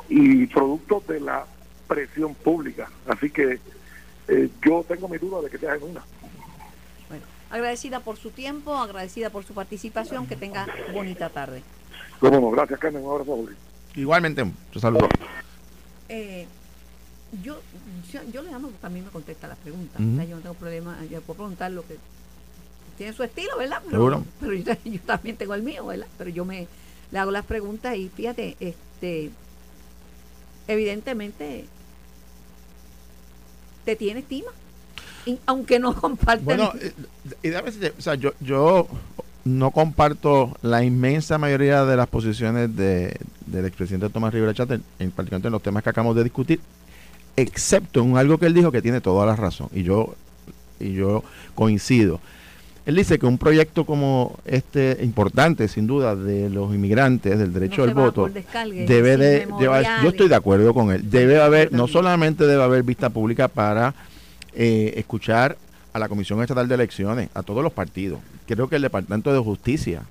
y producto de la presión pública. Así que eh, yo tengo mi duda de que sea una.
Bueno, agradecida por su tiempo, agradecida por su participación, que tenga bonita tarde.
Bueno, gracias Carmen, un abrazo.
Igualmente, un saludo.
Eh, yo, yo, le amo también me contesta las preguntas. yo no tengo problema, yo puedo preguntar lo que tiene su estilo, ¿verdad? Pero, pero yo, también tengo el mío, ¿verdad? Pero yo me le hago las preguntas y fíjate, este evidentemente te tiene estima, aunque no comparte.
Bueno, eh, y, o sea, yo, yo no comparto la inmensa mayoría de las posiciones de, del expresidente Tomás Rivera Chávez, en particular en los temas que acabamos de discutir, excepto en algo que él dijo que tiene toda la razón y yo y yo coincido. Él dice que un proyecto como este importante, sin duda, de los inmigrantes, del derecho al voto, debe de, yo estoy de acuerdo con él, debe haber, no solamente debe haber vista pública para eh, escuchar a la Comisión Estatal de Elecciones, a todos los partidos, creo que el Departamento de Justicia,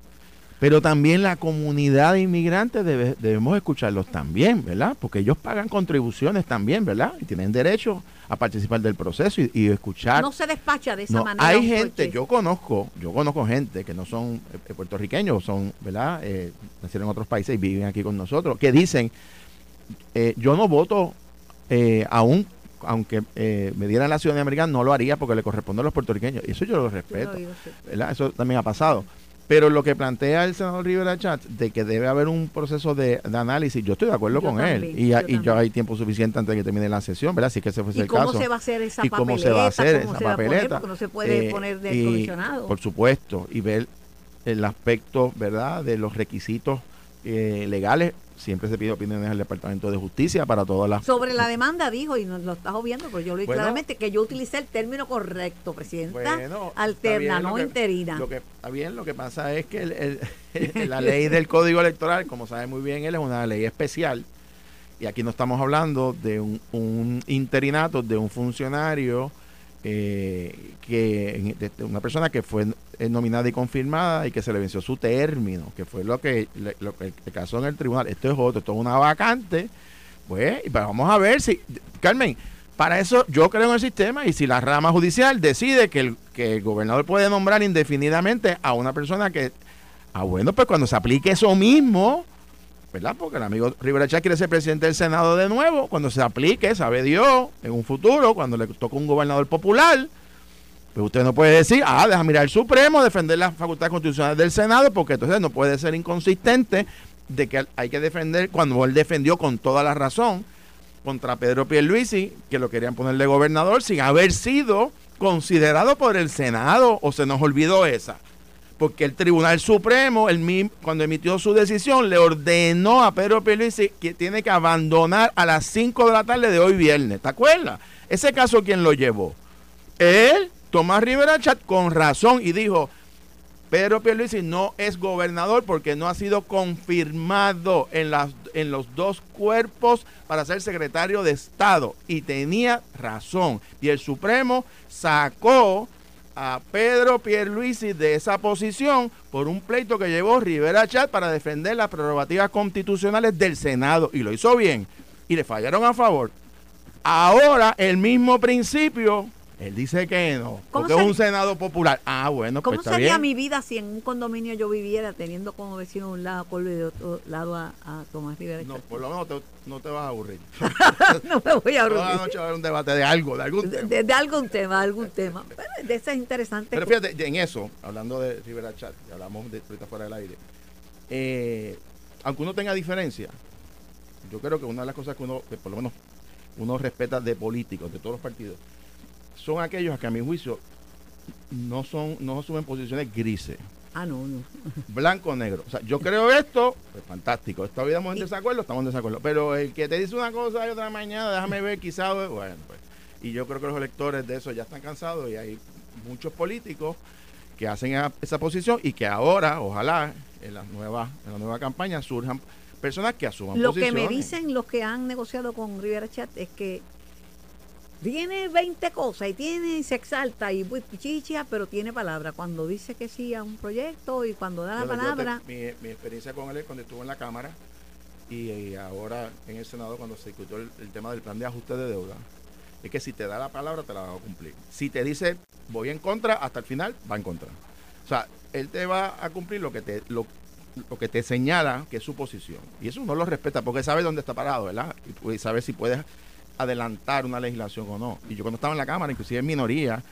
pero también la comunidad de inmigrantes debemos escucharlos también, ¿verdad? Porque ellos pagan contribuciones también, ¿verdad? Y tienen derecho a participar del proceso y, escuchar.
No se despacha de esa manera.
Hay gente, yo conozco, yo conozco gente que no son eh, puertorriqueños, son, ¿verdad? Eh, nacieron en otros países y viven aquí con nosotros, que dicen, eh, yo no voto aún aunque me dieran la ciudadanía americana, no lo haría porque le corresponde a los puertorriqueños. Y eso yo lo respeto. ¿verdad? Eso también ha pasado. Pero lo que plantea el senador Rivera Chat de que debe haber un proceso de, análisis, yo estoy de acuerdo con él. Y, ya, y ya hay tiempo suficiente antes de que termine la sesión, ¿verdad? Así que ese fue el caso.
¿Y cómo se va a hacer esa
papeleta? ¿Y cómo se va a hacer esa papeleta?
porque no se puede eh, poner descondicionado.
Por supuesto. Y ver el aspecto, ¿verdad?, de los requisitos eh, legales siempre se pide opiniones al Departamento de Justicia para todas las...
Sobre la demanda dijo, y nos lo estás viendo, pero yo lo dije claramente, que yo utilicé el término correcto, Presidenta, alterna, no interina.
Lo que, está bien, lo que pasa es que el, la ley del Código Electoral, como sabe muy bien él, es una ley especial, y aquí no estamos hablando de un, un interinato, de un funcionario eh, que una persona que fue eh, nominada y confirmada y que se le venció su término, que fue lo que, lo que el caso en el tribunal. Esto es otro, esto es una vacante. Pues, vamos a ver si, Carmen, para eso yo creo en el sistema y si la rama judicial decide que el, que el gobernador puede nombrar indefinidamente a una persona que, ah, bueno, pues cuando se aplique eso mismo, ¿verdad? Porque el amigo Rivera Chá quiere ser presidente del Senado de nuevo, cuando se aplique, sabe Dios, en un futuro, cuando le toque un gobernador popular, pues usted no puede decir, ah, deja mirar el Supremo, defender las facultades constitucionales del Senado, porque entonces no puede ser inconsistente de que hay que defender, cuando él defendió con toda la razón contra Pedro Pierluisi, que lo querían poner de gobernador sin haber sido considerado por el Senado, o se nos olvidó esa porque el Tribunal Supremo, el cuando emitió su decisión, le ordenó a Pedro Pierluisi que tiene que abandonar a las 5 de la tarde de hoy viernes. ¿Te acuerdas? Ese caso, ¿quién lo llevó? Él, Tomás Rivera Chat, con razón, y dijo, Pedro Pierluisi no es gobernador porque no ha sido confirmado en, las, en los dos cuerpos para ser secretario de Estado. Y tenía razón. Y el Supremo sacó a Pedro Pierluisi de esa posición por un pleito que llevó Rivera Chat para defender las prerrogativas constitucionales del Senado. Y lo hizo bien. Y le fallaron a favor. Ahora el mismo principio él dice que no, porque es un Senado popular. Ah, bueno,
pues ¿Cómo sería mi vida si en un condominio yo viviera teniendo como vecino un lado a Colby y de otro lado a, Tomás Rivera?
No, por lo menos no te vas a aburrir.
no me voy a aburrir.
Toda la noche va a haber un debate de algo, de algún tema.
De, algún tema, algún tema. Bueno, de eso es interesante.
Pero fíjate, en eso, hablando de Rivera Chat, hablamos de ahorita fuera del aire, eh, aunque uno tenga diferencia, yo creo que una de las cosas que uno, que por lo menos uno respeta de políticos, de todos los partidos, son aquellos que a mi juicio no son no asumen posiciones grises.
Ah, no, no.
Blanco o negro. O sea, yo creo esto, pues fantástico. Todavía estamos en desacuerdo, estamos en desacuerdo. Pero el que te dice una cosa y otra mañana, déjame ver, quizás, bueno, pues. Y yo creo que los electores de eso ya están cansados y hay muchos políticos que hacen esa posición y que ahora, ojalá, en la nueva, en la nueva campaña surjan personas que asuman
Lo que me dicen los que han negociado con Rivera Chat es que tiene 20 cosas y tiene se exalta y chicha, pero tiene palabra. Cuando dice que sí a un proyecto y cuando da la palabra.
mi, experiencia con él es cuando estuvo en la Cámara y, ahora en el Senado cuando se discutió el, tema del plan de ajuste de deuda. Es que si te da la palabra, te la va a cumplir. Si te dice voy en contra, hasta el final va en contra. O sea, él te va a cumplir lo que te, lo, lo que te señala que es su posición. Y eso no lo respeta porque sabe dónde está parado, ¿verdad? Y, y sabe si puedes adelantar una legislación o no. Y yo cuando estaba en la Cámara, inclusive en minoría,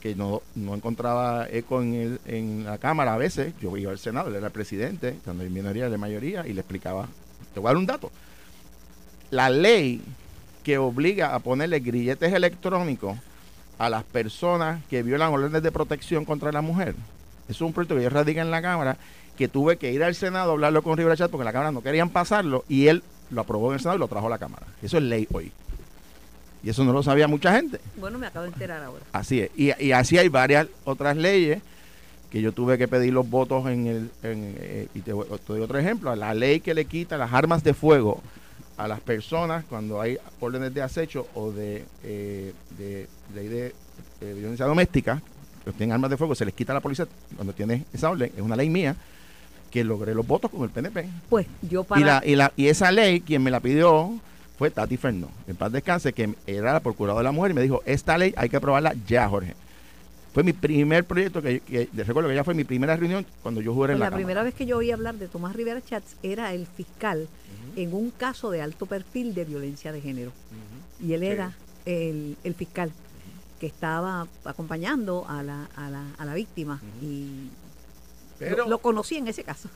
que no, no encontraba eco en, el, en la Cámara a veces, yo iba al Senado, él era el presidente, cuando hay minoría, de mayoría, y le explicaba, te voy a dar un dato. La ley que obliga a ponerle grilletes electrónicos a las personas que violan órdenes de protección contra la mujer. es un proyecto que yo radica en la Cámara, que tuve que ir al Senado a hablarlo con Rivera Chat porque en la Cámara no querían pasarlo y él lo aprobó en el Senado y lo trajo a la Cámara. Eso es ley hoy. Y eso no lo sabía mucha gente.
Bueno, me acabo de enterar ahora.
Así es. Y, así hay varias otras leyes que yo tuve que pedir los votos en el... Eh, y te, doy otro ejemplo. La ley que le quita las armas de fuego a las personas cuando hay órdenes de acecho o de, eh, de ley de, violencia doméstica, que tienen armas de fuego, se les quita a la policía cuando tiene esa orden. Es una ley mía que logré los votos con el PNP.
Pues yo para...
Y, la, y, la, y esa ley, quien me la pidió fue Tati Fernó, en paz descanse, que era la procuradora de la mujer y me dijo, esta ley hay que aprobarla ya, Jorge. Fue mi primer proyecto, que, que recuerdo que ya fue mi primera reunión cuando yo jugué en
pues
la
La primera vez que yo oí hablar de Tomás Rivera Chats era el fiscal en un caso de alto perfil de violencia de género. Y él era el, fiscal que estaba acompañando a la, a la, a la víctima y lo, lo conocí en ese caso.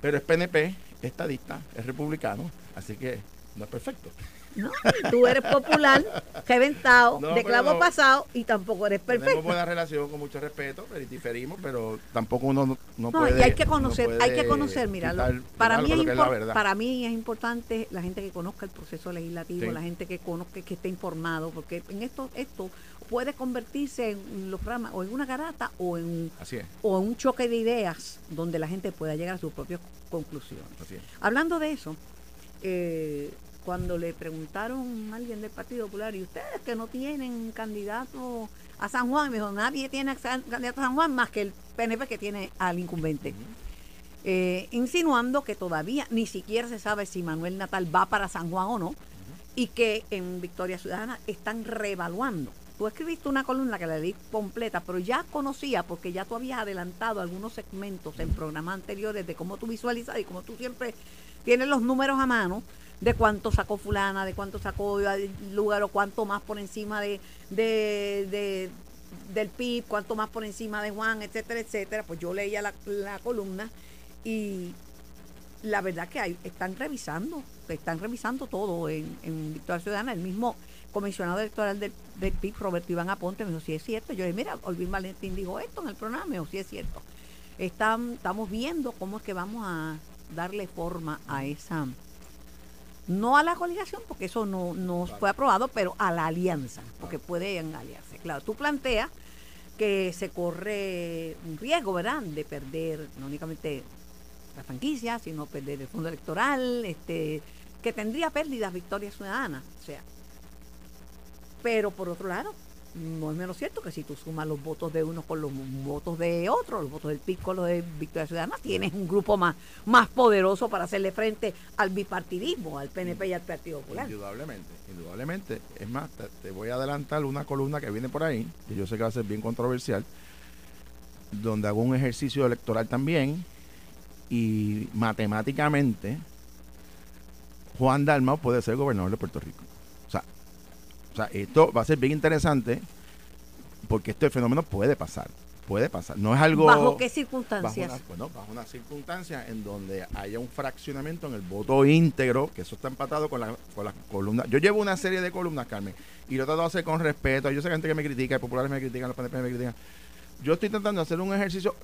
Pero es PNP, estadista, es republicano, así que no es perfecto.
No, tú eres popular, reventado, de clavo pasado y tampoco eres perfecto. Tenemos
buena relación con mucho respeto, pero diferimos, pero tampoco uno no, no, puede.
Y hay que conocer, hay que conocer, mira, para mí es para mí es importante la gente que conozca el proceso legislativo, la gente que conozca, que esté informado, porque en esto esto puede convertirse en los programas o en una garata o en o en un choque de ideas donde la gente pueda llegar a sus propias conclusiones. Hablando de eso, eh, cuando le preguntaron a alguien del Partido Popular, ¿y ustedes que no tienen candidato a San Juan? Me dijo, nadie tiene candidato a San Juan más que el PNP que tiene al incumbente. Eh, insinuando que todavía ni siquiera se sabe si Manuel Natal va para San Juan o no, y que en Victoria Ciudadana están reevaluando. Tú escribiste una columna que la leí completa, pero ya conocía, porque ya tú habías adelantado algunos segmentos en programas anteriores de cómo tú visualizas y cómo tú siempre tienes los números a mano de cuánto sacó fulana, de cuánto sacó lugar o cuánto más por encima de, de, del PIB, cuánto más por encima de Juan, etcétera, etcétera. Pues yo leía la, columna y la verdad que hay, están revisando, están revisando todo en, en Victoria Ciudadana. El mismo comisionado electoral del, del PIB, Roberto Iván Aponte, me dijo, si es cierto. Yo dije, mira, Olvin Valentín dijo esto en el programa, me dijo, si es cierto. Están, estamos viendo cómo es que vamos a darle forma a esa no a la coalición, porque eso no, no fue aprobado, pero a la alianza, porque pueden aliarse. Claro, tú planteas que se corre un riesgo, ¿verdad?, de perder no únicamente la franquicia, sino perder el fondo electoral, este, que tendría pérdidas Victoria Ciudadana. O sea, pero por otro lado, no es menos cierto que si tú sumas los votos de uno con los votos de otro, los votos del PIB con los de Victoria Ciudadana, tienes un grupo más, más poderoso para hacerle frente al bipartidismo, al PNP y al Partido Popular.
Indudablemente, indudablemente. Es más, te, voy a adelantar una columna que viene por ahí, que yo sé que va a ser bien controversial, donde hago un ejercicio electoral también y matemáticamente Juan Dalmau puede ser gobernador de Puerto Rico. O sea, esto va a ser bien interesante porque este fenómeno puede pasar. Puede pasar. No es algo.
¿Bajo qué
bajo
circunstancias?
una, bueno, bajo una circunstancia en donde haya un fraccionamiento en el voto íntegro, que eso está empatado con la, con la columna. Yo llevo una serie de columnas, Carmen, y lo trato de hacer con respeto. Yo sé que hay gente que me critica, populares me critican, los PNP me critican. Yo estoy tratando de hacer un ejercicio,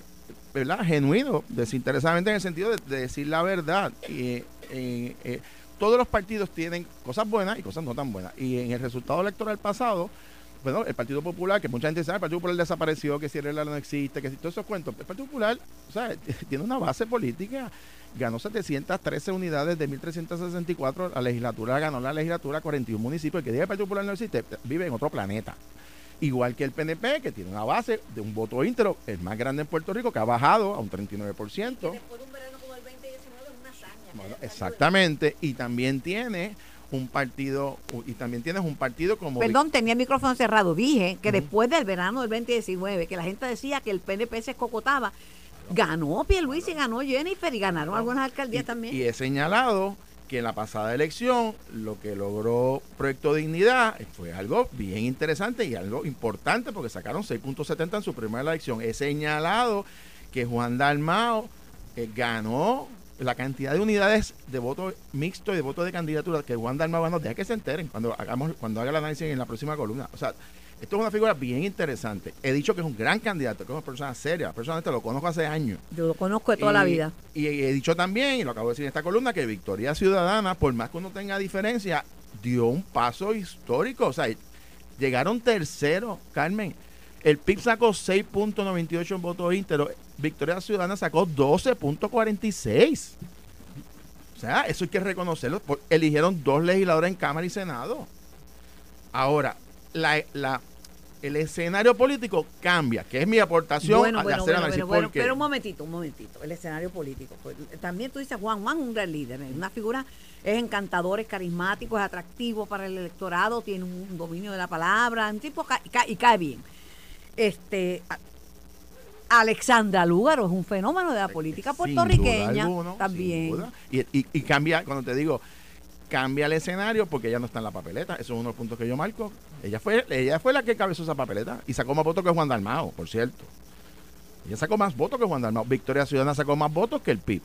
¿verdad? Genuino, desinteresadamente en el sentido de, de decir la verdad. Y, eh, eh, todos los partidos tienen cosas buenas y cosas no tan buenas. Y en el resultado electoral pasado, bueno, el Partido Popular, que mucha gente sabe, el Partido Popular desapareció, que Sierra no existe, que si todos esos cuentos. El Partido Popular, o sea, tiene una base política, ganó 713 unidades de 1364, la legislatura ganó la legislatura 41 municipios. El que diga el Partido Popular no existe, vive en otro planeta. Igual que el PNP, que tiene una base de un voto íntero, el más grande en Puerto Rico, que ha bajado a un 39%. Bueno, exactamente. Y también tiene un partido, y también tienes un partido como...
Perdón, tenía el micrófono cerrado. Dije que después del verano del 2019, que la gente decía que el PNP se cocotaba, ganó Pierluisi, ganó Jennifer y ganaron algunas alcaldías
y,
también.
y he señalado que en la pasada elección lo que logró Proyecto Dignidad fue algo bien interesante y algo importante porque sacaron 6.70 en su primera elección. He señalado que Juan Dalmao eh, ganó la cantidad de unidades de voto mixto y de voto de candidatura que Juan Dalmao ganó. Deja que se enteren cuando hagamos cuando haga el análisis en la próxima columna. O sea, esto es una figura bien interesante. He dicho que es un gran candidato, que es una persona seria. Personalmente lo conozco hace años.
Yo lo conozco de toda la vida.
Y he dicho también, y lo acabo de decir en esta columna, que Victoria Ciudadana, por más que uno tenga diferencia, dio un paso histórico. O sea, llegaron terceros, Carmen. El PIB sacó 6.98 en voto íntero. Victoria Ciudadana sacó 12.46. O sea, eso hay que reconocerlo. Eligieron dos legisladores en Cámara y Senado. Ahora, la, la- el escenario político cambia, que es mi aportación
Bueno,
al
bueno,
hacer
bueno,
análisis.
bueno, pero un momentito, un momentito, el escenario político. Pues, también tú dices, Juan Juan es un gran líder, es una figura, es encantador, es carismático, es atractivo para el electorado, tiene un dominio de la palabra, un tipo ca- y, ca- y cae bien. Este a- Alexandra Lúgaro es un fenómeno de la política puertorriqueña
alguno,
también.
duda. Y, y- y cambia, cuando te digo, cambia el escenario porque ella no está en la papeleta. Eso es uno de los puntos que yo marco. Ella fue, ella fue la que cabezó esa papeleta y sacó más votos que Juan Dalmao, por cierto. Ella sacó más votos que Juan Dalmao. Victoria Ciudadana sacó más votos que el PIB.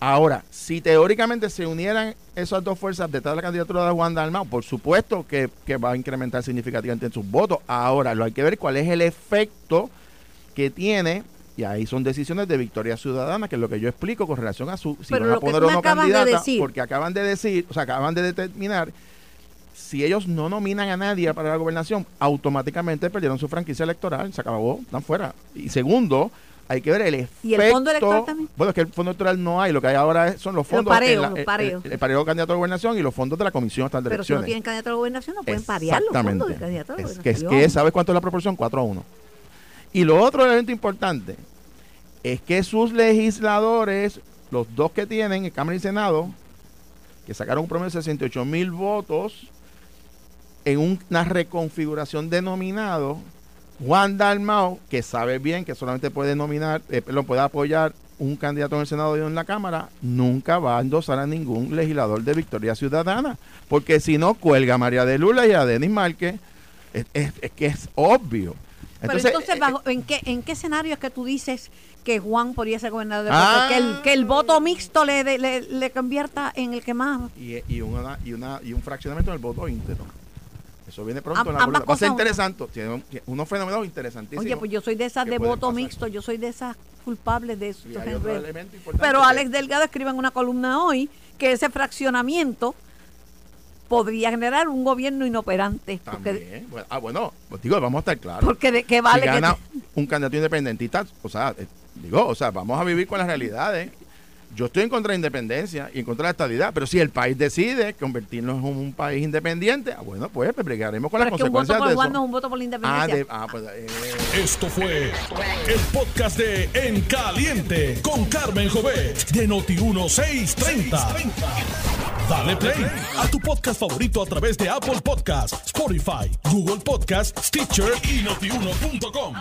Ahora, si teóricamente se unieran esas dos fuerzas detrás de la candidatura de Juan Dalmao, por supuesto que, que va a incrementar significativamente sus votos. Ahora, lo hay que ver cuál es el efecto que tiene, y ahí son decisiones de Victoria Ciudadana, que es lo que yo explico con relación a su si
Pero
van a poner o no
de
candidata,
decir.
porque acaban de decir, o sea, acaban de determinar si ellos no nominan a nadie para la gobernación, automáticamente perdieron su franquicia electoral, se acabó, están fuera. Y segundo, hay que ver el efecto.
¿Y el fondo electoral también?
Bueno, es que el fondo electoral no hay, lo que hay ahora es- son los fondos.
pareos,
en la-
los
el-
pareos.
El, el pareo candidato a la gobernación y los fondos de la Comisión Estatal de
Pero si no
Elecciones.
tienen candidato a la gobernación, no pueden parear los fondos de candidato a la
Es que, es
gobernación.
que ¿sabes cuánto es la proporción? 4 a 1. Y lo otro elemento importante es que sus legisladores, los dos que tienen en Cámara y Senado, que sacaron un promedio de 68 mil votos en un- una reconfiguración de nominado, Juan Dalmao, que sabe bien que solamente puede nominar, eh, puede apoyar un candidato en el Senado y en la Cámara, nunca va a endosar a ningún legislador de Victoria Ciudadana, porque si no, cuelga a María de Lula y a Denis Márquez. Es que es obvio.
Pero entonces,
eh,
bajo- ¿en, qué, ¿en qué escenario es que tú dices que Juan podría ser gobernador de
Ah.
Puerto Rico? Que el, que el voto mixto le, de- le, le convierta en el que más...
y, y, una, y, una, y un fraccionamiento en el voto íntegro. Eso viene pronto
Am-
en la
ambas.
Va a ser
cosas
interesante. Tiene, un- tiene unos fenómenos interesantísimos.
Oye, pues yo soy de esas de voto
pasar.
mixto, yo soy de esas culpables de eso.
Y hay otro elemento importante
Pero Alex Delgado escribe en una columna hoy que ese fraccionamiento podría generar un gobierno inoperante. Porque,
También. Bueno, ah, bueno, pues digo, vamos a estar claros.
porque de qué vale
si
que
gana
te-
un candidato independentista, o sea, eh, digo, o sea, vamos a vivir con las realidades. Yo estoy en contra de la independencia y en contra de la estabilidad, pero si el país decide convertirnos en un país independiente, ah, bueno, pues pelearemos con
pero
las
es que un voto
consecuencias
por
de
Juan no
eso.
es un voto por la
Ah,
independencia.
de- ah, pues, eh,
Esto fue el podcast de En Caliente con Carmen Jovet de Noti1630. Dale play a tu podcast favorito a través de Apple Podcasts, Spotify, Google Podcasts, Stitcher y notiuno.com.